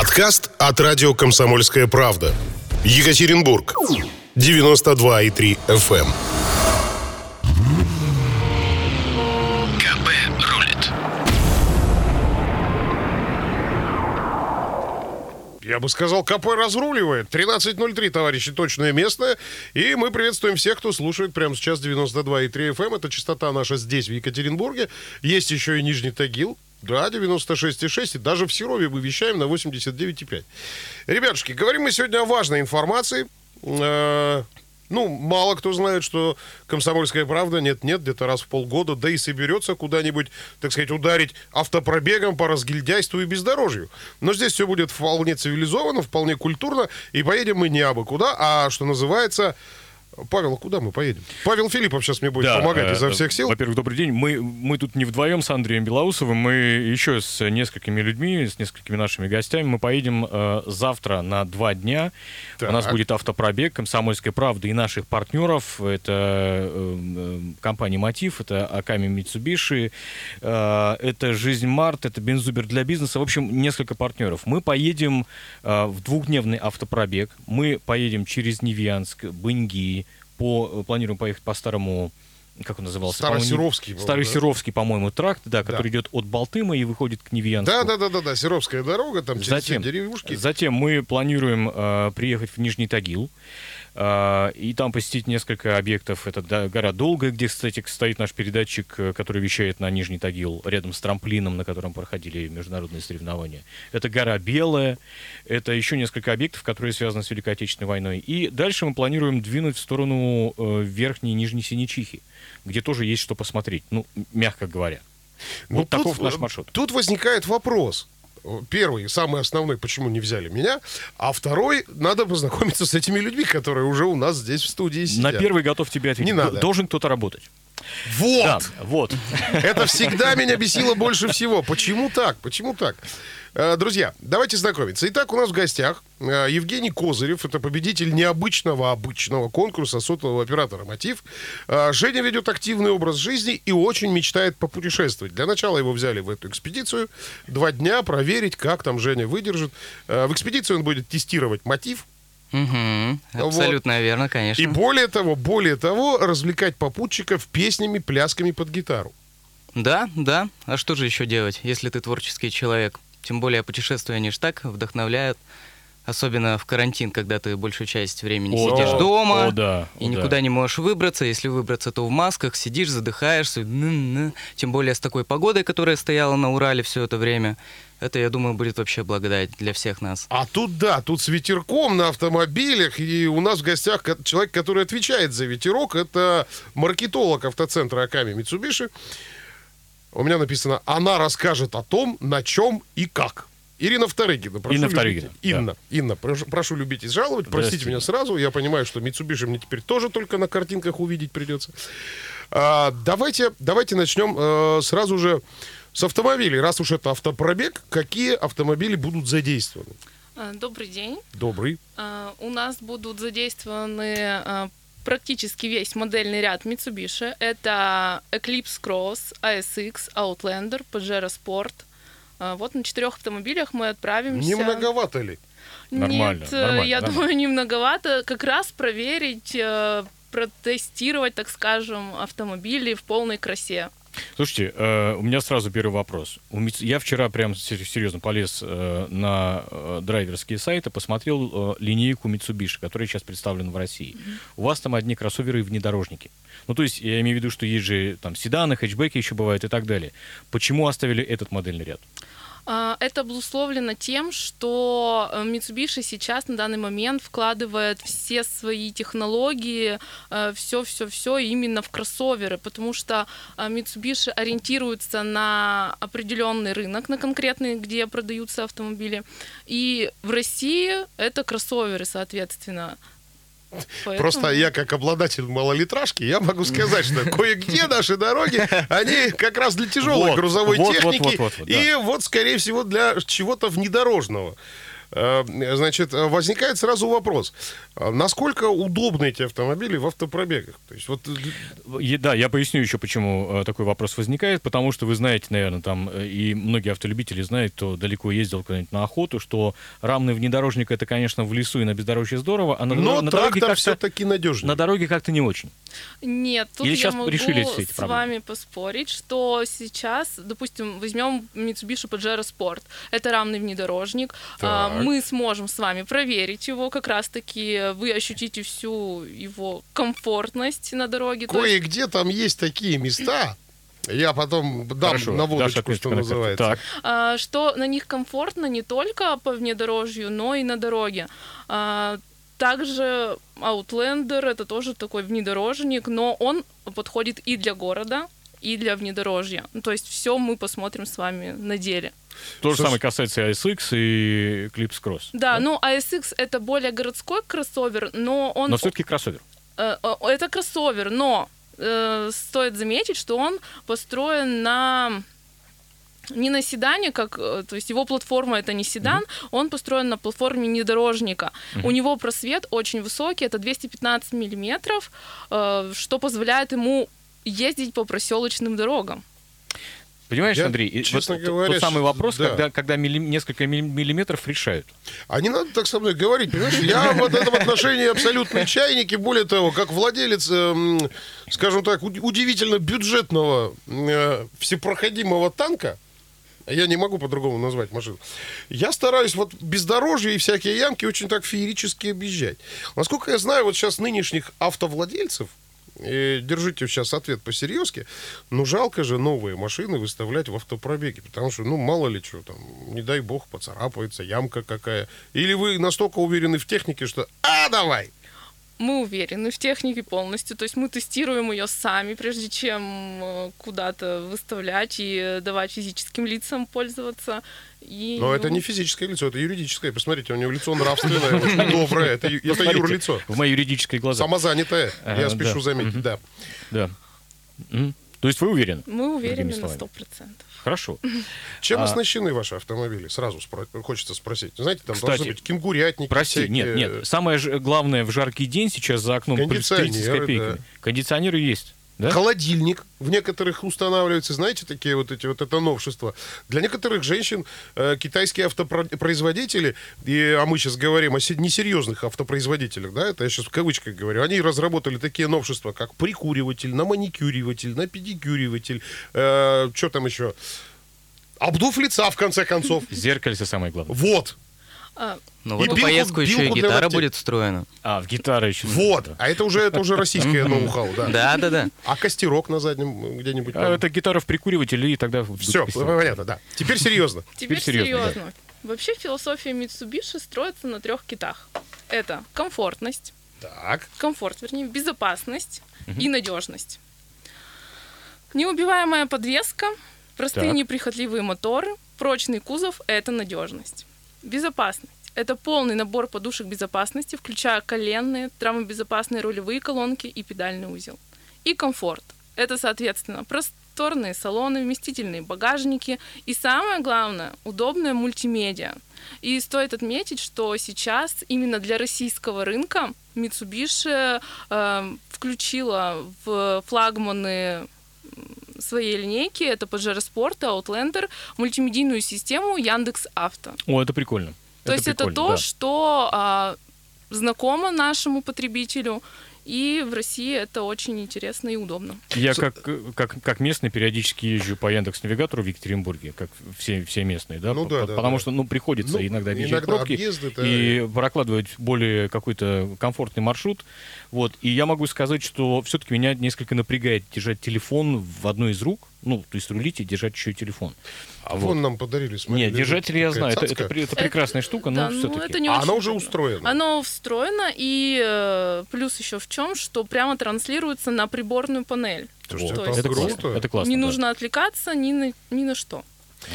Подкаст от радио «Комсомольская правда». Екатеринбург. 92,3 FM. КП рулит. Я бы сказал, КП разруливает. 13.03, товарищи, точное место. И мы приветствуем всех, кто слушает прямо сейчас 92,3 FM. Это частота наша здесь, в Екатеринбурге. Есть еще и Нижний Тагил. Да, 96,6. И даже в Серове мы вещаем на 89,5. Ребятушки, говорим мы сегодня о важной информации. Э, Ну, мало кто знает, что комсомольская правда нет-нет, где-то раз в полгода, да и соберется куда-нибудь, так сказать, ударить автопробегом по разгильдяйству и бездорожью. Но здесь все будет вполне цивилизованно, вполне культурно, и поедем мы не абы куда, а, что называется... Павел, а куда мы поедем? Павел Филиппов сейчас мне будет Да, помогать э, изо всех сил. Во-первых, добрый день. Мы, мы тут не вдвоем с Андреем Белоусовым, мы еще с несколькими людьми, с несколькими нашими гостями. Мы поедем э, завтра на два дня. Так. У нас будет автопробег «Комсомольской правды» и наших партнеров. Это э, э, компания «Мотив», это Аками Митсубиши, э, это «Жизнь Март», это «Бензубер для бизнеса». В общем, несколько партнеров. Мы поедем э, в двухдневный автопробег. Мы поедем через Невьянск, Быньги, по, планируем поехать по старому как он назывался? Старосеровский, по-моему, Старосеровский, по-моему, тракт, да, который идет от Балтыма и выходит к Невьянску. Да, да, да, да, да, Серовская дорога, там через Затем, все деревушки. затем мы планируем э, приехать в Нижний Тагил э, и там посетить несколько объектов. Это гора Долгая, где, кстати, стоит наш передатчик, э, который вещает на Нижний Тагил, рядом с трамплином, на котором проходили международные соревнования. Это гора Белая, это еще несколько объектов, которые связаны с Великой Отечественной войной. И дальше мы планируем двинуть в сторону э, Верхней и Нижней Синичихи, где тоже есть что посмотреть, ну, мягко говоря. Ну, Вот таков тут, наш маршрут. Тут возникает вопрос. Первый, самый основной, почему не взяли меня, а второй, надо познакомиться с этими людьми, которые уже у нас здесь в студии сидят. На первый готов тебе ответить. Не надо. Должен кто-то работать. Вот! Да, вот. Это всегда меня бесило больше всего. Почему так? Почему так? Э, Друзья, давайте знакомиться. Итак, у нас в гостях э, Евгений Козырев. Это победитель необычного обычного конкурса сотового оператора «Мотив». Э, Женя ведет активный образ жизни и очень мечтает попутешествовать. Для начала его взяли в эту экспедицию. Два дня проверить, как там Женя выдержит. В экспедиции он будет тестировать «Мотив», Мгм. Абсолютно верно, конечно. и более того, более того, развлекать попутчиков песнями, плясками под гитару. Да, да. А что же еще делать, если ты творческий человек? Тем более путешествия, они ж так вдохновляют. Особенно в карантин, когда ты большую часть времени О, сидишь дома О, да, и о, никуда да. не можешь выбраться. Если выбраться, то в масках сидишь, задыхаешься. Тем более с такой погодой, которая стояла на Урале все это время. Это, я думаю, будет вообще благодать для всех нас. А тут да, тут с ветерком на автомобилях. И у нас в гостях человек, который отвечает за ветерок. Это маркетолог автоцентра Аками Митсубиши. У меня написано, она расскажет о том, на чем и как. Ирина Вторыгина. Прошу Инна любить- Вторыгина, Инна, Инна, прошу, прошу любить и жаловать. Простите меня сразу. Я понимаю, что Митсубиши мне теперь тоже только на картинках увидеть придется. А, давайте, давайте начнем э, сразу же с автомобилей. Раз уж это автопробег, какие автомобили будут задействованы? А, Добрый день. Добрый. А, У нас будут задействованы а, практически весь модельный ряд Mitsubishi. Это Eclipse Cross, ASX, Outlander, Pajero Sport. А, Вот на четырех автомобилях мы отправимся. Не многовато ли? Нормально, Нет, нормально, я нормально. думаю, не многовато. Как раз проверить, э, протестировать, так скажем, автомобили в полной красе. Слушайте, э, у меня сразу первый вопрос. Я вчера прям сер- серьезно полез э, на э, драйверские сайты, посмотрел линейку Mitsubishi, которая сейчас представлена в России. У вас там одни кроссоверы и внедорожники. Ну, то есть, я имею в виду, что есть же там седаны, хэтчбеки еще бывают и так далее. Почему оставили этот модельный ряд? А, Это обусловлено тем, что э, Mitsubishi сейчас на данный момент вкладывает все свои технологии, все-все-все именно в кроссоверы, потому что э, Mitsubishi ориентируется на определенный рынок, на конкретный, где продаются автомобили. И в России это кроссоверы, соответственно. Поэтому- Просто я, как обладатель малолитражки, я могу сказать, что кое-где наши дороги, они как раз для тяжелой Вот, грузовой вот, техники вот, да. и вот, скорее всего, для чего-то внедорожного. Э, Значит, возникает сразу вопрос. А Насколько удобны эти автомобили в автопробегах? То есть вот э, Е- Да, я поясню еще, почему э, такой вопрос возникает. Потому что вы знаете, наверное, там, э, и многие автолюбители знают, кто далеко ездил куда-нибудь на охоту, что рамный внедорожник это, конечно, в лесу и на бездорожье здорово, а на, Но на дороге как-то все-таки надежнее. на дороге как-то не очень. Нет, тут Или я могу решили все эти с проблемы? вами поспорить, что сейчас, допустим, возьмем Mitsubishi Pajero Sport. Это рамный внедорожник. А, Так. Мы сможем с вами проверить его, как раз-таки вы ощутите всю его комфортность на дороге. Кое-где там есть такие места. Я потом дам Хорошо, на водочку, что называется. Так. а, что на них комфортно не только по внедорожью, но и на дороге. А, Также Outlander это тоже такой внедорожник, но он подходит и для города, и для внедорожья. Ну, То есть все мы посмотрим с вами на деле. То же самое касается и ASX и Eclipse Cross. Да, ну ASX это более городской кроссовер, но он Но все-таки кроссовер. Э, э, это кроссовер, но э, стоит заметить, что он построен на не на седане, как, э, то есть его платформа это не седан, он построен на платформе внедорожника. У него просвет очень высокий, это 215 миллиметров, э, что позволяет ему ездить по проселочным дорогам. Понимаешь, Я, Андрей, честно вот говоря, тот самый вопрос, да. когда, когда милли- несколько милли- миллиметров решают. А не надо так со мной говорить, понимаешь? Я в этом отношении абсолютный чайник, и более того, как владелец, эм, скажем так, уд- удивительно бюджетного э, всепроходимого танка, я не могу по-другому назвать машину. Я стараюсь вот бездорожье и всякие ямки очень так феерически объезжать. Насколько я знаю, вот сейчас нынешних автовладельцев, э, держите сейчас ответ по-серьезки, ну жалко же новые машины выставлять в автопробеге, потому что, ну, мало ли что там, не дай бог, поцарапается, ямка какая. Или вы настолько уверены в технике, что «а, давай!» Мы уверены в технике полностью, то есть мы тестируем ее сами, прежде чем э, куда-то выставлять и э, давать физическим лицам пользоваться. И, Но это ну, не физическое лицо, это юридическое. Посмотрите, у него лицо нравственное, доброе. Это, юрлицо. В мои юридические глаза. Самозанятое, я спешу заметить, да. Да. То есть вы уверены? Мы уверены на словами. 100%. Хорошо. Чем А- оснащены ваши автомобили? Сразу спро- хочется спросить. Знаете, там Кстати, должны быть кенгурятники Прости, всякие. нет, нет. Самое же главное в жаркий день сейчас за окном плюс 30 с копейками. да. Кондиционеры есть. Да? Холодильник в некоторых устанавливается, знаете, такие вот эти вот это новшества. Для некоторых женщин э, китайские автопроизводители, и, а мы сейчас говорим о се- несерьезных автопроизводителях, да, это я сейчас в кавычках говорю, они разработали такие новшества, как прикуриватель, на маникюриватель, на педикюриватель, что там еще? Обдув лица, в конце концов. Зеркальце самое главное. Вот, А, Ну, в эту билку- поездку еще и гитара ногтей. будет встроена. А, в гитаре еще. вот. А это уже, это уже российское ноу-хау, да. Да, да, да. А костерок на заднем где-нибудь А это гитара в прикуривателе, и тогда... Все, понятно, да. Теперь серьезно. Теперь серьезно. Вообще философия Mitsubishi строится на трех китах. Это комфортность, Так. комфорт, вернее, безопасность и надежность. Неубиваемая подвеска, простые Так. неприхотливые моторы, прочный кузов – это надежность. Безопасность – это полный набор подушек безопасности, включая коленные, травмобезопасные рулевые колонки и педальный узел. И комфорт – это, соответственно, просторные салоны, вместительные багажники и, самое главное, удобная мультимедиа. И стоит отметить, что сейчас именно для российского рынка Mitsubishi э, включила в флагманы своей линейки, это Pajero Sport, Outlander, мультимедийную систему Яндекс Авто. О, это прикольно. То есть это то, да. что а, знакомо нашему потребителю, и в России это очень интересно и удобно. Я как, как, как местный периодически езжу по Яндекс Навигатору в Екатеринбурге, как все, все местные, да? Ну да, по- да, потому да. что ну, приходится Ну, иногда объезжать иногда пробки объезды-то- и прокладывать более какой-то комфортный маршрут. Вот. И я могу сказать, что все-таки меня несколько напрягает держать телефон в одной из рук, ну, то есть рулить и держать еще и телефон. А вон нам подарили, смотри. Нет, держатель я знаю, это, это, при- это прекрасная штука, Да, но ну, все-таки. это не А очень она уже устроена. Оно встроено, и э, плюс еще в чем, что прямо транслируется на приборную панель. Слушайте, То это есть круто. классно. Это классно. не да. нужно отвлекаться ни на, ни на что.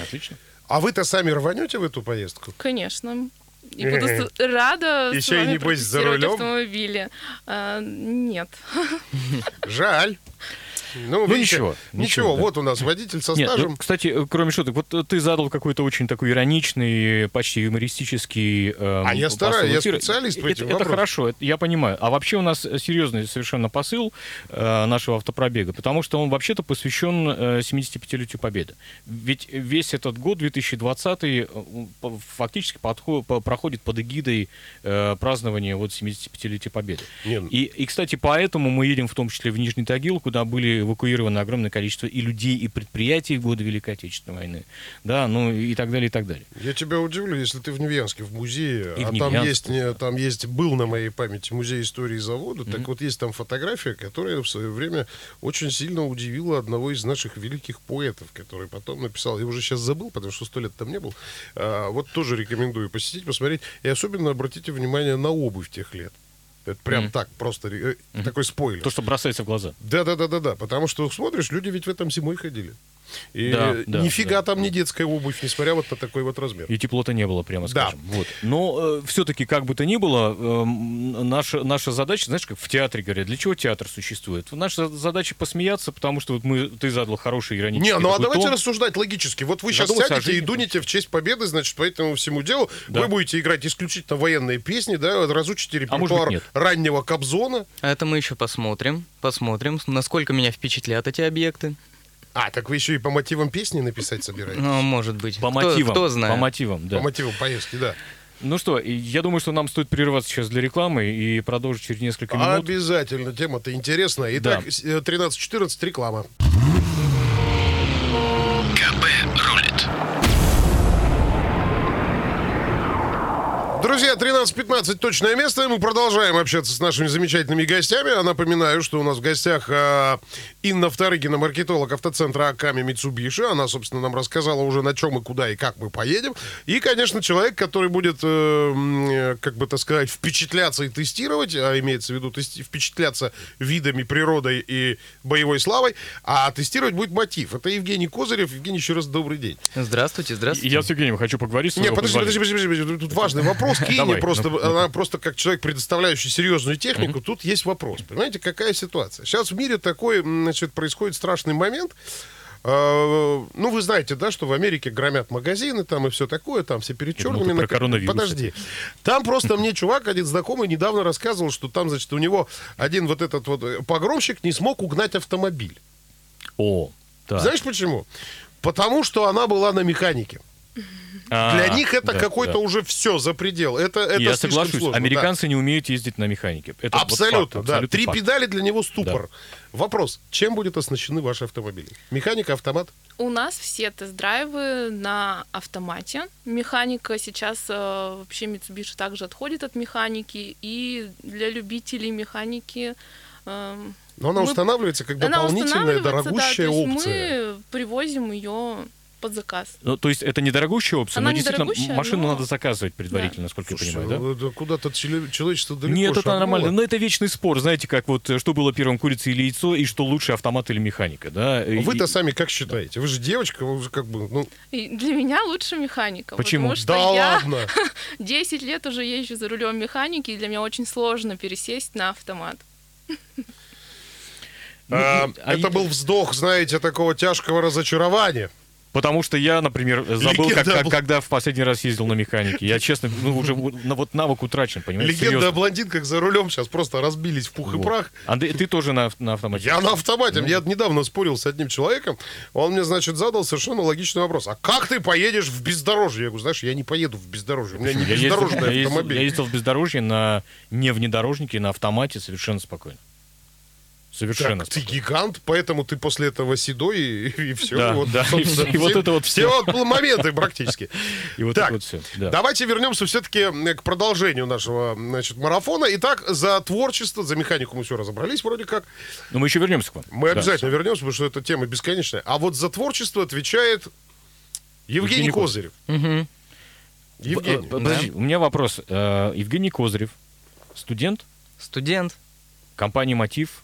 Отлично. А вы-то сами рванете в эту поездку? Конечно. И буду с- рада с Еще и небось за рулем? автомобили. А, нет. Жаль. Ну, Ну, видите, ничего, Ничего, ничего, да. вот у нас водитель со Нет, стажем. ну, кстати, э, кроме шуток, вот э, ты задал какой-то очень такой ироничный, почти юмористический... эм, А я стараюсь, я специалист по Это, этим это хорошо, это я понимаю. А вообще у нас э, серьезный совершенно посыл э, нашего автопробега, потому что он вообще-то посвящен э, 75-летию Победы. Ведь весь этот год, 2020, э, фактически подхо- по- проходит под эгидой э, празднования вот 75-летия Победы. Не, ну- И, и, кстати, поэтому мы едем в том числе в Нижний Тагил, куда были эвакуированы огромное количество и людей, и предприятий в годы Великой Отечественной войны. Да, ну и так далее, и так далее. Я тебя удивлю, если ты в Невьянске, в музее, И в а там Невьянске. есть, не, там есть, был на моей памяти музей истории завода, так вот есть там фотография, которая в свое время очень сильно удивила одного из наших великих поэтов, который потом написал, я уже сейчас забыл, потому что сто лет там не был, А, вот тоже рекомендую посетить, посмотреть, и особенно обратите внимание на обувь тех лет. Это прям Мгм. так, просто э, такой спойлер. То, что бросается в глаза. Да, да, да, да, да. Потому что смотришь, люди ведь в этом зимой ходили. И Да, да, нифига да, там не да. детская обувь, несмотря вот на такой вот размер. И теплота не было, прямо Да. скажем. Вот. Но все-таки, как бы то ни было, эм, наша, наша задача, знаешь, как в театре говорят, для чего театр существует? Наша задача посмеяться, потому что вот мы, ты задал хороший иронический Не, ну а давайте тон. рассуждать логически. Вот вы сейчас Задуматься о сядете и дунете в честь победы, значит, по этому всему делу. Да. Вы будете играть исключительно военные песни, да, разучите А репертуар нет. раннего Кобзона. А Это мы еще посмотрим. Посмотрим, насколько меня впечатлят эти объекты. А, так вы еще и по мотивам песни написать собираетесь? Ну, может быть. По Кто- мотивам. Кто знает. По мотивам, да. По мотивам поездки, да. Ну что, я думаю, что нам стоит прерываться сейчас для рекламы и продолжить через несколько минут. Обязательно, тема-то интересная. Итак, Да. с- э, 13-14, реклама. Друзья, 13.15 точное место. и Мы продолжаем общаться с нашими замечательными гостями. А напоминаю, что у нас в гостях а, Инна Вторыгина, маркетолог автоцентра Аками Митсубиши. Она, собственно, нам рассказала уже на чем и куда и как мы поедем. И, конечно, человек, который будет, э, э, как бы так сказать, впечатляться и тестировать, а имеется в виду тести- впечатляться видами, природой и боевой славой, а тестировать будет мотив. Это Евгений Козырев. Евгений, еще раз добрый день. Здравствуйте, здравствуйте. я с Евгением хочу поговорить. с Не, твоего подожди, подожди, подожди, подожди, тут важный вопрос. Давай, просто, ну, она просто как человек, предоставляющий серьезную технику, тут есть вопрос. Понимаете, какая ситуация? Сейчас в мире такой, значит, происходит страшный момент. Э, Ну, вы знаете, да, что в Америке громят магазины там и все такое, там все перед черными. нак- коронавирус. Подожди. Там просто мне чувак, один знакомый, недавно рассказывал, что там, значит, у него один вот этот вот э, погромщик не смог угнать автомобиль. О, так. Знаешь почему? Потому что она была на механике. А, Для них это да, какой-то да. уже все за предел. Это, это Я соглашусь, сложно, да. американцы не умеют ездить на механике. Это вот Абсолютно, факт, да. абсолютно Три факт. педали для него ступор. Вопрос: чем будет оснащены ваши автомобили? Механика, автомат? У нас все тест-драйвы на автомате. Механика сейчас э, вообще Mitsubishi также отходит от механики. И для любителей механики эм, Но она Мы- устанавливается как она дополнительная устанавливается, да, дорогущая то есть опция. Мы привозим ее под заказ. Ну, то есть это недорогущая опция, Она но действительно недорогущая, машину но- надо заказывать предварительно, насколько я Слушай, понимаю, да? ну, это куда-то человечество далеко Нет, это нормально. Но это вечный спор, знаете, как вот э, что было первым, курица или яйцо, и что лучше, автомат или механика, да? И- Вы-то сами как считаете? Вы же девочка, вы уже как бы, ну, И для меня лучше механика. Почему? Потому что да я ладно. 10 лет уже езжу за рулем механики, и для меня очень сложно пересесть на автомат. А, а Это я- был вздох, знаете, такого тяжкого разочарования. Потому что я, например, забыл, как, Легенда как- когда в последний раз ездил на механике. Я, честно, ну, уже на- вот навык утрачен, понимаете? Легенда о Серьезно. блондинках за рулем сейчас просто разбились в пух и Вот. прах. Андрей, ты тоже на, на автомате? Я на автомате. Я недавно спорил с одним человеком. Он мне, значит, задал совершенно логичный вопрос. А как ты поедешь в бездорожье? Я говорю, знаешь, я не поеду в бездорожье. У меня не Я бездорожный ездил- автомобиль. я ездил в бездорожье на не внедорожнике, на автомате совершенно спокойно. Совершенно Так, ты гигант, поэтому ты после этого седой и, все. Да, да, и все- и вот это вот все. всё. вот моменты практически. И вот так, это вот все. Да. давайте вернемся все-таки к продолжению нашего значит, марафона. Итак, за творчество, за механику мы все разобрались вроде как. Но мы еще вернемся к вам. Мы Да. обязательно вернемся, потому что эта тема бесконечная. А вот за творчество отвечает Евгений, Евгений Козырев. Мгм. Евгений. Э, Подожди, у меня вопрос. Э, Евгений Козырев, студент Студент. компании «Мотив».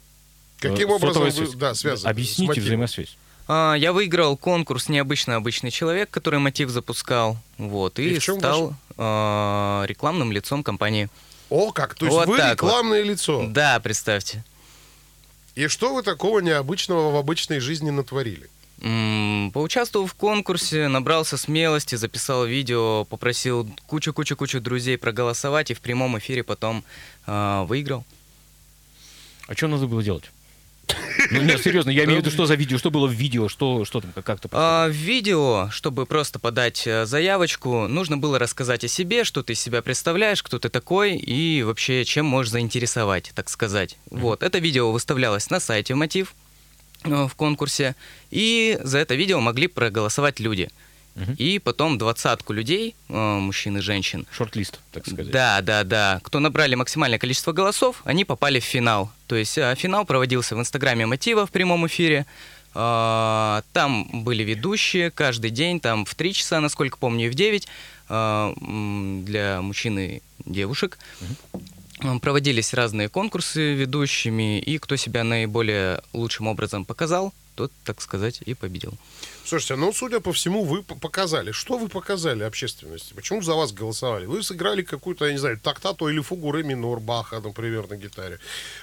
Каким э, образом вы да, связаны? Объясните взаимосвязь. А, Я выиграл конкурс «Необычно обычный человек», который Мотив запускал. Вот, И и, стал а, рекламным лицом компании. О, как? То есть Вот вы так вот. рекламное лицо. Да, представьте. И что вы такого необычного в обычной жизни натворили? М, Поучаствовал в конкурсе, набрался смелости, записал видео, попросил кучу-кучу-кучу друзей проголосовать и в прямом эфире потом а, выиграл. А что надо было делать? Ну, нет, серьезно, я имею в виду, что за видео, что было в видео, что, что там, как- как-то... А, в видео, чтобы просто подать э, заявочку, нужно было рассказать о себе, что ты из себя представляешь, кто ты такой и вообще чем можешь заинтересовать, так сказать. Вот, это видео выставлялось на сайте Мотив э, в конкурсе, и за это видео могли проголосовать люди. Мгм. И потом двадцатку людей, э, мужчин и женщин, Шорт-лист, так сказать. да, да, да. Кто набрали максимальное количество голосов, они попали в финал. То есть а, финал проводился в инстаграме Мотива в прямом эфире. А, Там были ведущие каждый день, там в 3 часа, насколько помню, и в 9 а, м, для мужчин и девушек. А, Проводились разные конкурсы ведущими, и кто себя наиболее лучшим образом показал, тот, так сказать, и победил. Слушайте, ну, судя по всему, вы показали. Что вы показали общественности? Почему за вас голосовали? Вы сыграли какую-то, я не знаю, тактату или фугу ре минор Баха, например, на гитаре.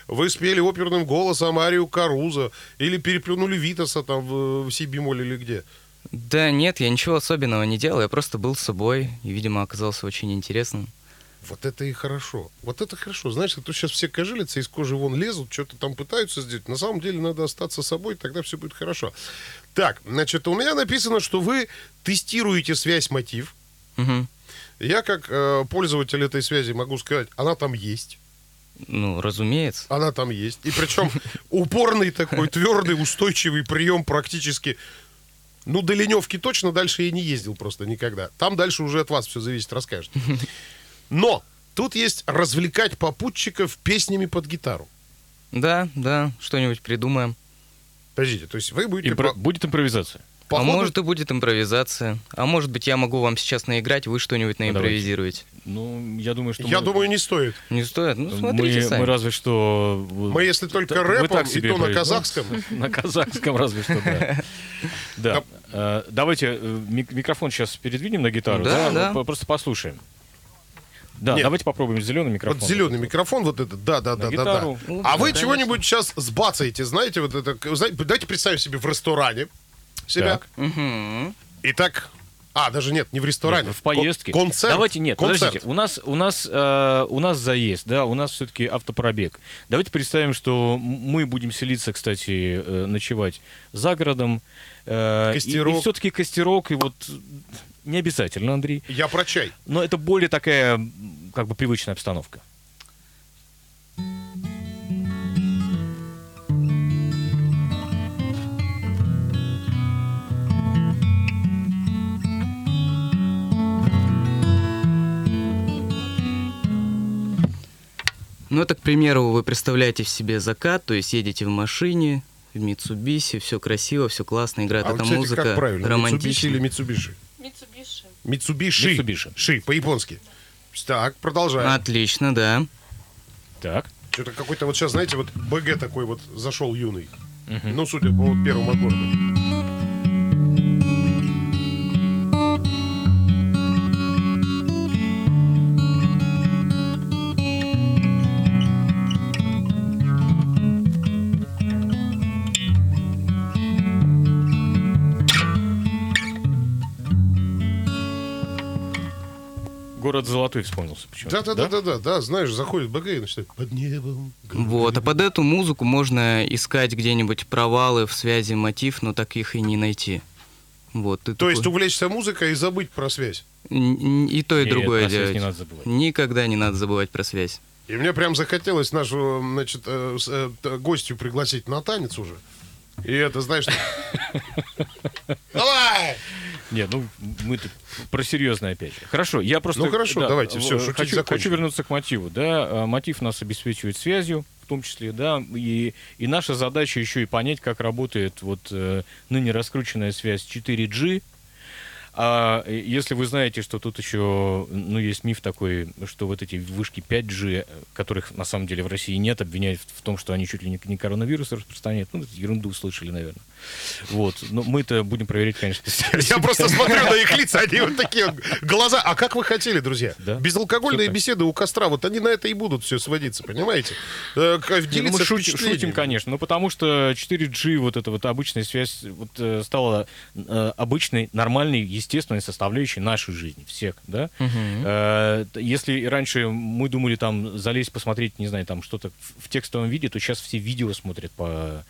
Вы спели оперным голосом Арию Каруза или переплюнули Витаса там в, в си-бемоль или где. Да нет, я ничего особенного не делал, я просто был собой, и, видимо, оказался очень интересным. Вот это и хорошо. Вот это хорошо. Знаешь, а то сейчас все кожилицы из кожи вон лезут, что-то там пытаются сделать. На самом деле надо остаться собой, тогда все будет хорошо. Так, значит, у меня написано, что вы тестируете связь мотив. Мгм. Я, как э, пользователь этой связи, могу сказать, она там есть. Ну, разумеется. Она там есть. И причем упорный такой, твердый, устойчивый прием практически. Ну, до леневки точно дальше я не ездил просто никогда. Там дальше уже от вас все зависит, расскажете. Но тут есть развлекать попутчиков песнями под гитару. Да, да, что-нибудь придумаем. Подождите, то есть вы будете... Импро- по- Будет импровизация. по а ходу- может и будет импровизация. А может быть, я могу вам сейчас наиграть, вы что-нибудь наимпровизируете. Ну, я думаю, что Я мы- думаю, не стоит. Не стоит? Ну, смотрите мы, сами. мы разве что... Мы, если только рэпом, так и то на казахском. На казахском разве что, да. Да. Э, Давайте э, мик- микрофон сейчас передвинем на гитару, Да, Просто послушаем. Да, Нет. давайте попробуем зеленый микрофон. Вот зеленый микрофон, вот этот, да, да, да, На да, да. гитару. Ну, А вы чего-нибудь сейчас сбацаете, знаете, вот это, знаете, давайте представим себе в ресторане себя. Так. Итак, а, даже нет, не в ресторане. Нет, в поездке. Кон- концерт. Давайте нет, концерт. подождите. У нас у нас э, у нас заезд, да, у нас все-таки автопробег. Давайте представим, что мы будем селиться, кстати, э, ночевать за городом. э, Костерок. И, все-таки костерок, и вот не обязательно, Андрей. Я про чай. Но это более такая, как бы, привычная обстановка. Ну, это, к примеру, вы представляете в себе закат, то есть едете в машине, в Митсубиси, все красиво, все классно, играет А вот, эта кстати, музыка, как правильно, романтично. или Митсубиши? Митсубиши. Mitsubishi. Ши, по-японски. Так, продолжаем. Отлично, да. Так. Что-то какой-то вот сейчас, знаете, вот БГ такой вот зашел юный. Ну, судя по вот первому аккорду. Город Золотой вспомнился почему-то. Да, да, да, да, да, да, знаешь, заходит БГ и начинает под небом. Вот, а под эту музыку можно искать где-нибудь провалы в связи мотив, но так их и не найти. Вот, ты То такой- есть увлечься музыкой и забыть про связь. И то, и Нет, другое делать. не надо забывать. Никогда не надо забывать про связь. И мне прям захотелось нашу, значит, э, э, гостью пригласить на танец уже. И это, знаешь... Давай! Нет, ну мы про серьезное опять же. Хорошо, я просто... Ну, хорошо, давайте, всё, э, шутить хочу, закончим. хочу вернуться к мотиву. Да, А, мотив нас обеспечивает связью, в том числе, да, и, и наша задача еще и понять, как работает вот э, ныне раскрученная связь 4G. А э, если вы знаете, что тут еще, ну, есть миф такой, что вот эти вышки 5G, э, которых на самом деле в России нет, обвиняют в том, что они чуть ли не, коронавирус распространяют. Ну, это ерунду слышали, наверное. Вот. Но мы-то будем проверять, конечно. Я просто смотрю на их лица, они вот такие вот глаза. А как вы хотели, друзья? Да. Безалкогольные беседы у костра, вот они на это и будут все сводиться, понимаете? Э, ну, делиться мы шутим, конечно, ну потому что 4G, вот эта вот обычная связь, вот, э, стала э, обычной, нормальной, естественной составляющей нашей жизни, всех, да? Если раньше мы думали там залезть, посмотреть, не знаю, там что-то в, текстовом виде, то сейчас все видео смотрят по,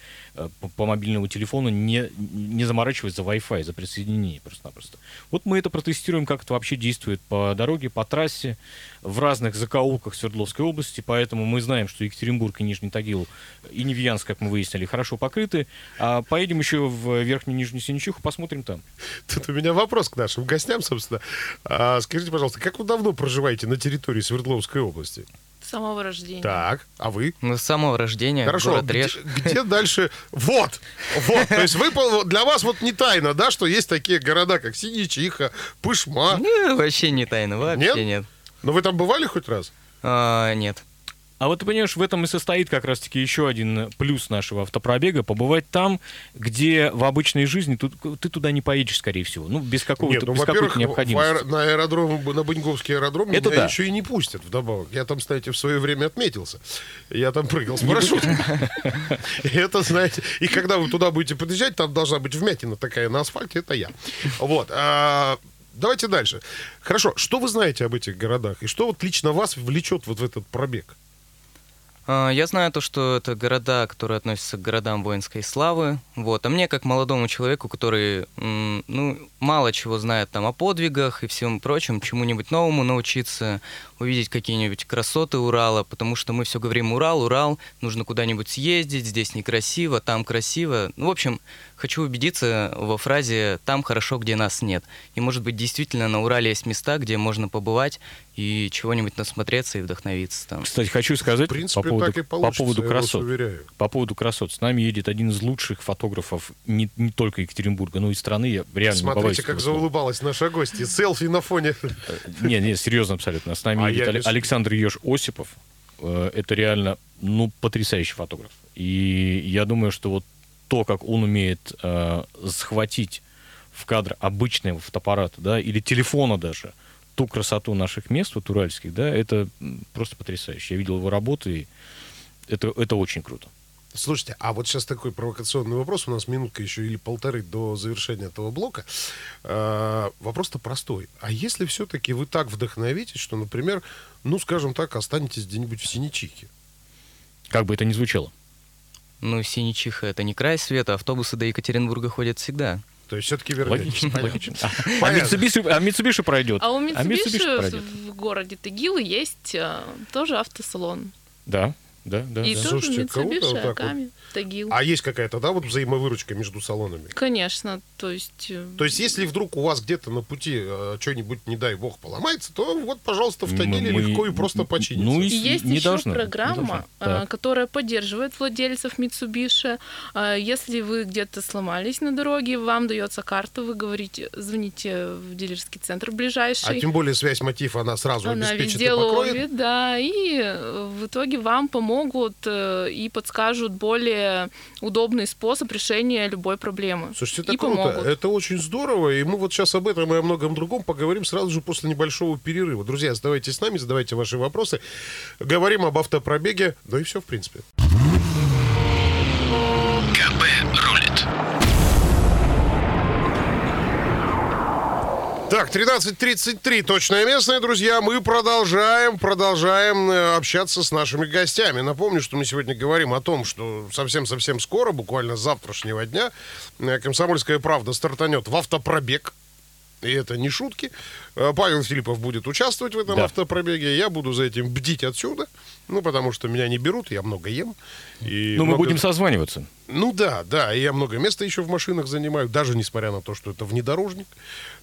по, по мобильному телефону, не, не заморачиваясь за Wi-Fi, за присоединение просто-напросто. Вот мы это протестируем, как это вообще действует по дороге, по трассе, в разных закоулках Свердловской области, поэтому мы знаем, что Екатеринбург и Нижний Тагил и Невьянск, как мы выяснили, хорошо покрыты. А поедем еще в Верхнюю Нижнюю Синичуху, посмотрим там. Тут у меня вопрос к нашим гостям, собственно. А, скажите, пожалуйста, как вы давно проживаете на территории Свердловской области? С самого рождения. Так, а вы? Ну, с самого рождения Хорошо, город где, Реж. где дальше? Вот, вот. То есть вы, для вас вот не тайна, да, что есть такие города, как Синичиха, Пышма. Не, вообще не тайна, вообще Нет? нет. Но вы там бывали хоть раз? А, нет. А вот ты понимаешь, в этом и состоит как раз-таки еще один плюс нашего автопробега, побывать там, где в обычной жизни тут, ты туда не поедешь, скорее всего. Ну, без какого-то ну, без какой-то необходимости. аэро- на аэродром, на Баньковский аэродром Это меня да. еще и не пустят вдобавок. Я там, кстати, в свое время отметился. Я там прыгал с парашютом. Это, знаете, и когда вы туда будете подъезжать, там должна быть вмятина такая на асфальте, это я. Вот. а, Давайте дальше. Хорошо, что вы знаете об этих городах? И что вот лично вас влечет вот в этот пробег? А, Я знаю то, что это города, которые относятся к городам воинской славы. Вот. А мне, как молодому человеку, который ну, мало чего знает там о подвигах и всем прочем, чему-нибудь новому научиться, увидеть какие-нибудь красоты Урала, потому что мы все говорим Урал, Урал, нужно куда-нибудь съездить, здесь некрасиво, там красиво. Ну, в общем, хочу убедиться во фразе «там хорошо, где нас нет». И, может быть, действительно на Урале есть места, где можно побывать и чего-нибудь насмотреться и вдохновиться там. Кстати, хочу сказать В принципе, по поводу, так и по поводу я вас красот. уверяю. По поводу красот. С нами едет один из лучших фотографов не, не только Екатеринбурга, но и страны. Я реально Смотрите, как заулыбалась наша гостья. Селфи на фоне. Не, не, серьезно абсолютно. С нами А едет я Але- без- Александр Еж Осипов. Э, Это реально, ну, потрясающий фотограф. И я думаю, что вот то, как он умеет э, схватить в кадр обычного фотоаппарата, да, или телефона даже, ту красоту наших мест, вот уральских, да, это просто потрясающе. Я видел его работы, и это, это очень круто. Слушайте, а вот сейчас такой провокационный вопрос. У нас минутка еще или полторы до завершения этого блока. Э, Вопрос-то простой. А если все-таки вы так вдохновитесь, что, например, ну, скажем так, останетесь где-нибудь в Синичихе? Как бы это ни звучало. Ну, Синичиха — это не край света, автобусы до Екатеринбурга ходят всегда. То есть все-таки вернетесь. Логично. А, а а Mitsubishi пройдет. А у А пройдет. в городе Тагил есть э, тоже автосалон. Да, да, да. И да. тоже Слушайте, круто вот так вот. Тагил. А есть какая-то, да, вот взаимовыручка между салонами? Конечно, то есть... э, То есть, если вдруг у вас где-то на пути э, что-нибудь, не дай бог, поломается, то вот, пожалуйста, в Тагиле Мы- легко и просто починится. Ну, И есть не еще должно, не программа, должно. а, которая поддерживает владельцев Mitsubishi. А, Если вы где-то сломались на дороге, вам дается карта, вы говорите, звоните в дилерский центр А ближайший. тем более связь мотив, она сразу Она обеспечит везде и покроет. ловит, да, и в итоге вам помогут э, и подскажут более удобный способ решения любой проблемы. Слушайте, это и круто, помогут. это очень здорово, и мы вот сейчас об этом и о многом другом поговорим сразу же после небольшого перерыва. Друзья, оставайтесь с нами, задавайте ваши вопросы. Говорим об автопробеге, да и все, в принципе. Так, 13.33, точное местное, друзья. Мы продолжаем, продолжаем э, общаться с нашими гостями. Напомню, что мы сегодня говорим о том, что совсем-совсем скоро, буквально с завтрашнего дня, э, «Комсомольская правда» стартанет в автопробег. И это не шутки. Э, Павел Филиппов будет участвовать в этом Да. автопробеге. Я буду за этим бдить отсюда. Ну, потому что меня не берут, я много ем. И Ну, мы много- будем созваниваться. ну да, да, и я много места еще в машинах занимаю, даже несмотря на то, что это внедорожник.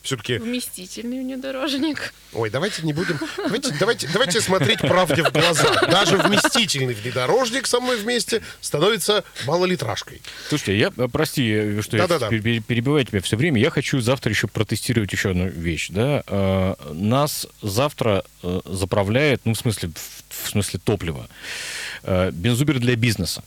Все-таки Вместительный внедорожник. Ой, давайте не будем. Давайте, давайте, давайте смотреть правде в глаза. Даже вместительный внедорожник со мной вместе становится малолитражкой. Слушайте, я, э, прости, э, что Да-да-да. я пер- перебиваю тебя все время. Я хочу завтра еще протестировать еще одну вещь. Да? Э, Нас завтра э, заправляет, ну, в смысле, в, в смысле топлива, э, бензубер для бизнеса.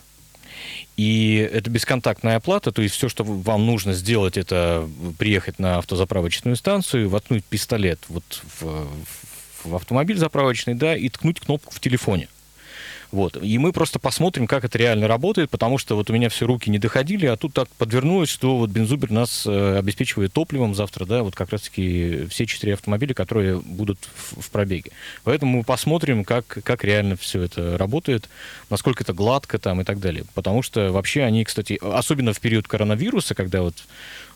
И это бесконтактная оплата, то есть все, что вам нужно сделать, это приехать на автозаправочную станцию, воткнуть пистолет вот в, в автомобиль заправочный, да, и ткнуть кнопку в телефоне. Вот. И мы просто посмотрим, как это реально работает, потому что вот у меня все руки не доходили, а тут так подвернулось, что вот Бензубер нас э, обеспечивает топливом завтра, да, вот как раз-таки все четыре автомобиля, которые будут в, в пробеге. Поэтому мы посмотрим, как, как реально все это работает, насколько это гладко там и так далее. Потому что вообще они, кстати, особенно в период коронавируса, когда вот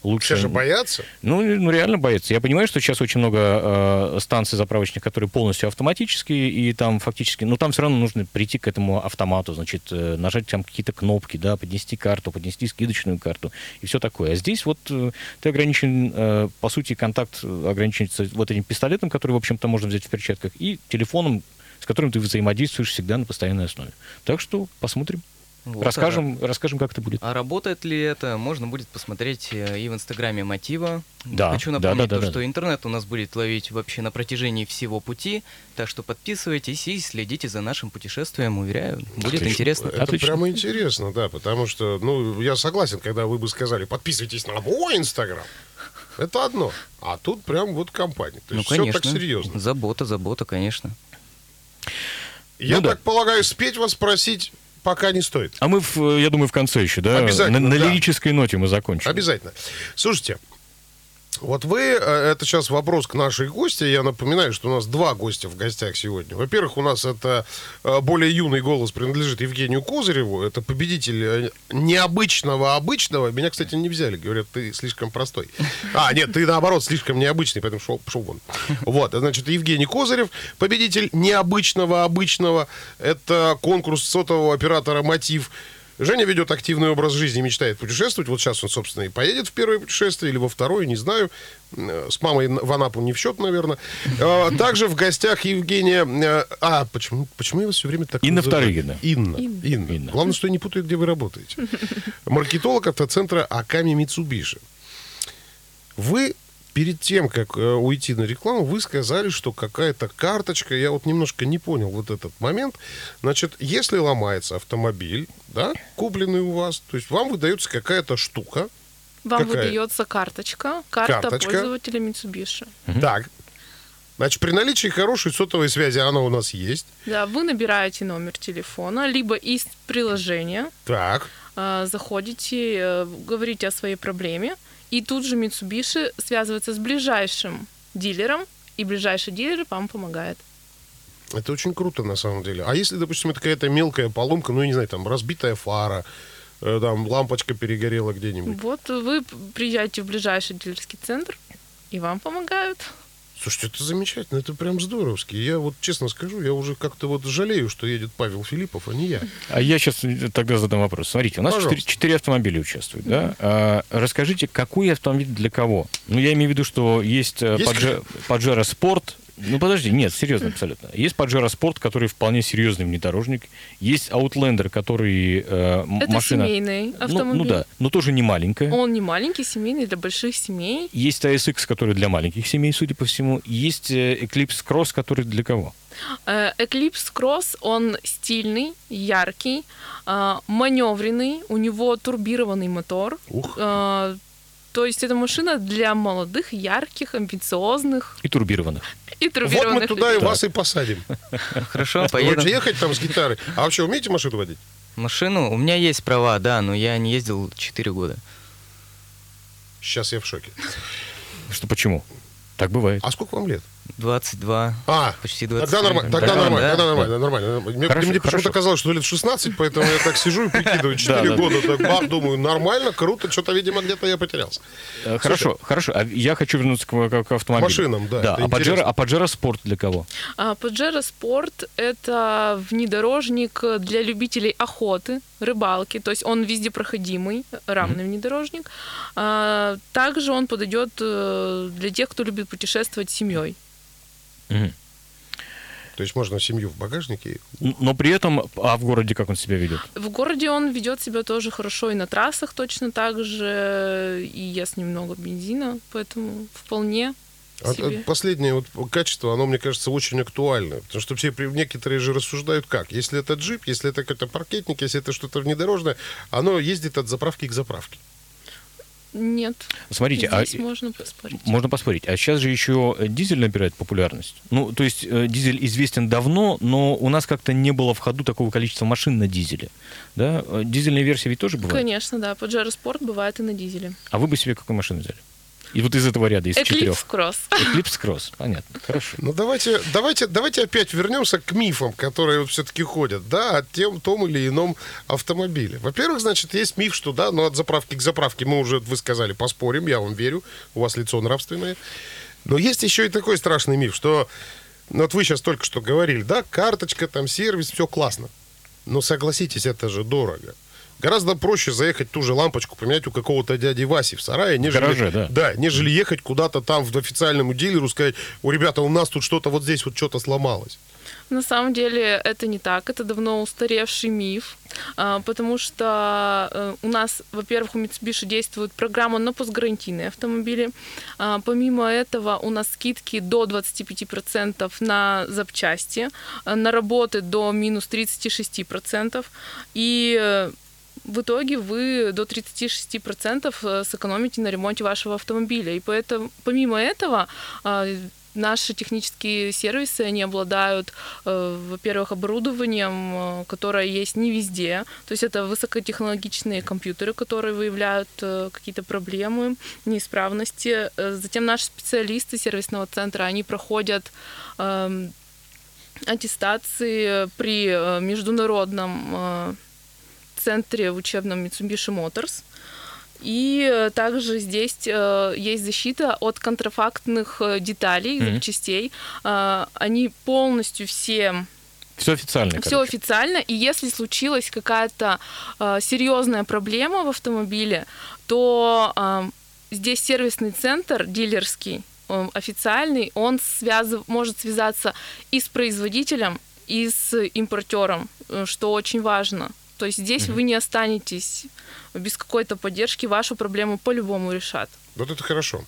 лучше... Все же боятся. Ну, ну, реально боятся. Я понимаю, что сейчас очень много э, станций заправочных, которые полностью автоматические, и там фактически, ну, там все равно нужно прийти к этому автомату, значит, э, нажать там какие-то кнопки, да, поднести карту, поднести скидочную карту и все такое. А здесь вот э, ты ограничен, э, по сути, контакт ограничивается вот этим пистолетом, который, в общем-то, можно взять в перчатках, и телефоном, с которым ты взаимодействуешь всегда на постоянной основе. Так что посмотрим. Вот, расскажем, расскажем, как это будет. А работает ли это, можно будет посмотреть э, и в инстаграме Мотива. Да, Хочу да, напомнить, да, да, то, да. что интернет у нас будет ловить вообще на протяжении всего пути, так что подписывайтесь и следите за нашим путешествием, уверяю, будет Отлично. интересно. Это Отлично. прямо интересно, да, потому что, ну, я согласен, когда вы бы сказали, подписывайтесь на мой Инстаграм. Это одно. А тут прям вот компания. То Ну, есть все конечно. так серьезно. Забота, забота, конечно. Я Ну да. так полагаю, спеть вас просить пока не стоит. А мы, в, я думаю, в конце еще, да? Обязательно, На, на да. лирической ноте мы закончим. Обязательно. Слушайте, вот вы, э, это сейчас вопрос к нашей гости. Я напоминаю, что у нас два гостя в гостях сегодня. Во-первых, у нас это э, более юный голос принадлежит Евгению Козыреву. Это победитель э, необычного обычного. Меня, кстати, не взяли. Говорят, ты слишком простой. А, нет, ты наоборот слишком необычный, поэтому шел, пошел вон. Вот, значит, Евгений Козырев, победитель необычного обычного. Это конкурс сотового оператора «Мотив». Женя ведет активный образ жизни, мечтает путешествовать. Вот сейчас он, собственно, и поедет в первое путешествие или во второе, не знаю. Э, С мамой в Анапу не в счет, наверное. Э, Также в гостях Евгения... э, А, почему, почему я вас все время так Инна называю? Вторыгина. Инна. Инна. Инна. Инна. Главное, что я не путаю, где вы работаете. Маркетолог автоцентра Аками Митсубиши. Вы перед тем, как э, уйти на рекламу, вы сказали, что какая-то карточка, я вот немножко не понял вот этот момент. Значит, если ломается автомобиль, да, купленный у вас, то есть вам выдается какая-то штука, Вам Какая? выдается карточка, карта Карточка. пользователя Mitsubishi. так, значит, при наличии хорошей сотовой связи она у нас есть, Да, вы набираете номер телефона, либо из приложения так, э, заходите, э, говорите о своей проблеме, и тут же Mitsubishi связывается с ближайшим дилером, и ближайший дилер вам помогает. Это очень круто, на самом деле. А если, допустим, это какая-то мелкая поломка, ну, я не знаю, там, разбитая фара, э, там, лампочка перегорела где-нибудь. Вот вы приезжаете в ближайший дилерский центр, и вам помогают. Слушайте, это замечательно, это прям здоровски. Я вот честно скажу, я уже как-то вот жалею, что едет Павел Филиппов, а не я. А я сейчас тогда задам вопрос. Смотрите, у нас четыре, автомобиля участвуют, да? А, расскажите, какой автомобиль для кого? Ну, я имею в виду, что есть, э, Есть Падже- Паджеро Спорт. Ну, подожди, нет, серьезно абсолютно. Есть Паджеро Спорт, который вполне серьезный внедорожник. Есть Аутлендер, который э, Это машина... семейный Ну, автомобиль. ну да, но тоже не маленькая. Он не маленький, семейный, для больших семей. Есть ASX, который для маленьких семей, судя по всему. Есть э, Eclipse Cross, который для кого? Э, Eclipse Cross, он стильный, яркий, э, маневренный, у него турбированный мотор. Ух. То есть это машина для молодых, ярких, амбициозных И турбированных. И Вот мы туда и людей. вас и посадим. Хорошо, поедем. ехать там с гитарой. А вообще умеете машину водить? Машину, у меня есть права, да, но я не ездил 4 года. Сейчас я в шоке. Что почему? Так бывает. А сколько вам лет? 22, А, почти 20. тогда нормально, тогда Да, нормально, да. тогда нормально, нормально. Мне, Хорошо, мне почему-то хорошо. казалось, что лет 16, поэтому я так сижу и прикидываю, 4 Да, да. года, так бах, думаю, нормально, круто, что-то, видимо, где-то я потерялся. Э, Хорошо, хорошо. А я хочу вернуться к, автомобилю. Машинам, да, Да, а Паджеро, интересно. а Паджеро Спорт для кого? Pajero Sport — это внедорожник для любителей охоты, рыбалки, то есть он везде проходимый, равный внедорожник. А, Также он подойдет э, для тех, кто любит путешествовать с семьей. Мгм. То есть можно семью в багажнике. Но при этом, а в городе как он себя ведет? В городе он ведет себя тоже хорошо и на трассах точно так же, и ест немного бензина, поэтому вполне. А, себе. а Последнее вот качество, оно, мне кажется, очень актуально. Потому что все при- некоторые же рассуждают как. Если это джип, если это какой-то паркетник, если это что-то внедорожное, оно ездит от заправки к заправке. Нет. Смотрите, а Здесь можно поспорить. можно поспорить. А сейчас же еще э, дизель набирает популярность. Ну, то есть э, дизель известен давно, но у нас как-то не было в ходу такого количества машин на дизеле. Да? Э, Дизельные версии ведь тоже бывают. Конечно, да. Pajero Sport бывает и на дизеле. А вы бы себе какую машину взяли? И вот из этого ряда, из Eclipse четырех. Cross. Eclipse Cross. Понятно. Хорошо. Ну давайте, давайте, давайте опять вернемся к мифам, которые вот все-таки ходят, да, о тем, том или ином автомобиле. Во-первых, значит, есть миф, что да, но от заправки к заправке мы уже, вы сказали, поспорим, я вам верю, у вас лицо нравственное. Но есть еще и такой страшный миф, что, ну, вот вы сейчас только что говорили, да, карточка, там, сервис, все классно. Но согласитесь, это же дорого. Гораздо проще заехать ту же лампочку поменять у какого-то дяди Васи в сарае, нежели, гараже, да. да, нежели ехать куда-то там в официальному дилеру сказать, у ребята, у нас тут что-то вот здесь вот что-то сломалось. На самом деле это не так, это давно устаревший миф, а, потому что э, у нас, во-первых, у Mitsubishi действует программа на постгарантийные автомобили. А, Помимо этого у нас скидки до 25% на запчасти, а, на работы до минус 36%. И э, в итоге вы до 36% э, сэкономите на ремонте вашего автомобиля. И поэтому, помимо этого, а, наши технические сервисы, они обладают, э, во-первых, оборудованием, э, которое есть не везде. То есть это высокотехнологичные компьютеры, которые выявляют какие-то проблемы, неисправности. Затем наши специалисты сервисного центра, они проходят эм, аттестации при международном центре учебном Mitsubishi Motors. И э, также здесь э, есть защита от контрафактных э, деталей, Мгм. запчастей. Они полностью все Все официально, все короче. официально, и если случилась какая-то э, серьезная проблема в автомобиле, то э, здесь сервисный центр дилерский, э, официальный, он связыв- может связаться и с производителем, и с импортером, что очень важно. То есть здесь вы не останетесь без какой-то поддержки, вашу проблему по-любому решат. Вот это хорошо.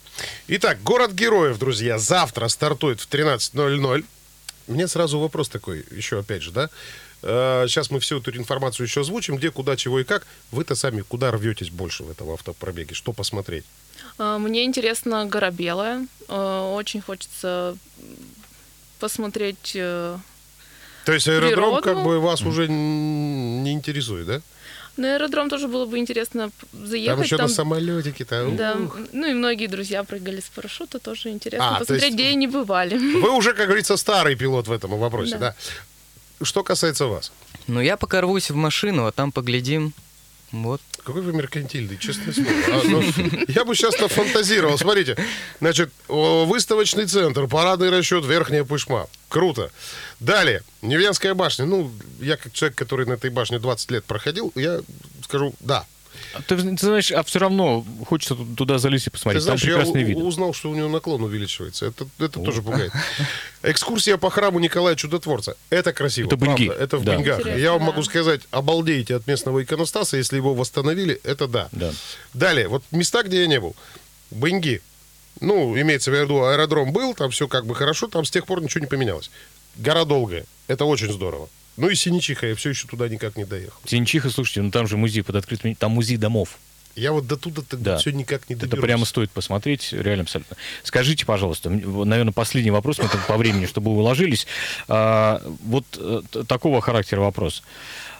Итак, город героев, друзья, завтра стартует в 13.00. Мне сразу вопрос такой, еще опять же, да? Э, Сейчас мы всю эту информацию еще озвучим, где, куда, чего и как. Вы-то сами куда рветесь больше в этом автопробеге? Что посмотреть? Э, Мне интересно гора Белая. Э, Очень хочется посмотреть э, То есть аэродром Природу. как бы вас уже не интересует, да? На аэродром тоже было бы интересно п- Там заехать. еще на самолетике-то. да, ух. ну и многие друзья прыгали с парашюта, тоже интересно А, посмотреть, есть- где и не бывали. Вы уже, как говорится, старый пилот в этом вопросе, да? Да. Что касается вас. Ну, я пока рвусь в машину, а там поглядим. Вот. Какой вы меркантильный, честное слово. А, ну, я бы сейчас нафантазировал. Смотрите, значит, выставочный центр, парадный расчет, верхняя пышма. Круто. Далее, Невьянская башня. Ну, я как человек, который на этой башне 20 лет проходил, я скажу, да. Ты, ты знаешь, а все равно хочется ту- туда залезть и Ты посмотреть. знаешь, Там я прекрасные у- виды. узнал, что у него наклон увеличивается. Это, это тоже пугает. Экскурсия по храму Николая Чудотворца. Это красиво. Это правда. Это в Да. Интересно, Я вам да. могу сказать, обалдеете от местного иконостаса, если его восстановили, это да. Да. Далее, вот места, где я не был. Беньги. Ну, имеется в виду, аэродром был, там все как бы хорошо, там с тех пор ничего не поменялось. Гора долгая. Это очень здорово. Ну и Синичиха, я все еще туда никак не доехал. Синчиха, слушайте, ну там же музей под открытым... Там музей домов. Я вот до туда тогда Да. все никак не Это доберусь. прямо стоит посмотреть, реально абсолютно. Скажите, пожалуйста, наверное, последний вопрос, мы тут по времени, чтобы вы уложились. А, вот э, такого характера вопрос.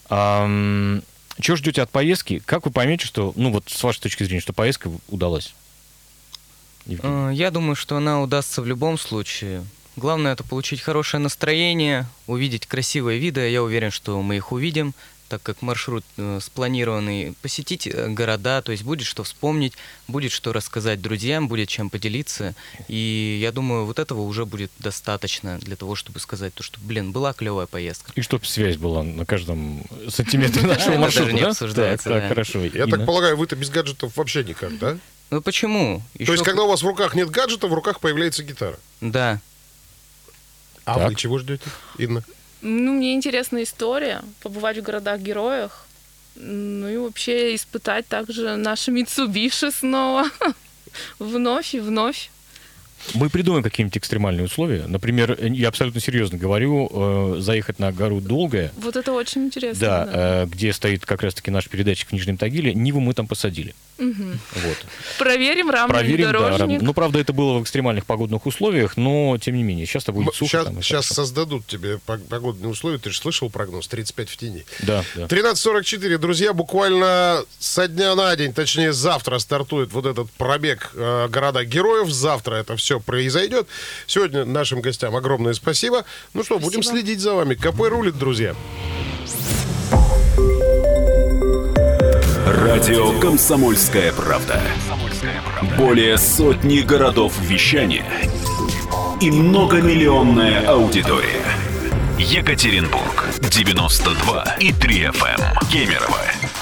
Чего ждете от поездки? Как вы поймете, что, ну вот с вашей точки зрения, что поездка удалась? Евгений. Э, Я думаю, что она удастся в любом случае. Главное это получить хорошее настроение, увидеть красивые виды. Я уверен, что мы их увидим, так как маршрут э, спланированный. Посетить э, города, то есть будет что вспомнить, будет что рассказать друзьям, будет чем поделиться. И я думаю, вот этого уже будет достаточно для того, чтобы сказать, то, что, блин, была клевая поездка. И чтоб связь была на каждом сантиметре нашего маршрута, даже не да? обсуждается, Так, хорошо. Я так полагаю, вы-то без гаджетов вообще никак, да? Ну почему? То есть, когда у вас в руках нет гаджета, в руках появляется гитара. Да. А Так. вы чего ждете, Инна? Ну, мне интересна история, побывать в городах-героях, ну и вообще испытать также наши Митсубиши снова, вновь и вновь. Мы придумаем какие-нибудь экстремальные условия. Например, я абсолютно серьезно говорю, э, заехать на гору Долгая, Вот это очень интересно. да, э, где стоит как раз-таки наш передатчик в Нижнем Тагиле, Ниву мы там посадили. Вот. Проверим рамный Проверим, да. рам- Ну, правда, это было в экстремальных погодных условиях, но тем не менее, сейчас-то будет сухо. Сейчас, там сейчас хорошо. создадут тебе пог- погодные условия. Ты же слышал прогноз? 35 в тени. Да, да. 13.44, друзья, буквально со дня на день, точнее завтра стартует вот этот пробег э, города героев. Завтра это все произойдет. Сегодня нашим гостям огромное спасибо. Ну что, будем Спасибо. следить за вами. КП рулит, друзья. Радио «Комсомольская правда». Более сотни городов вещания и многомиллионная аудитория. Екатеринбург 92 и 3 FM. Кемерово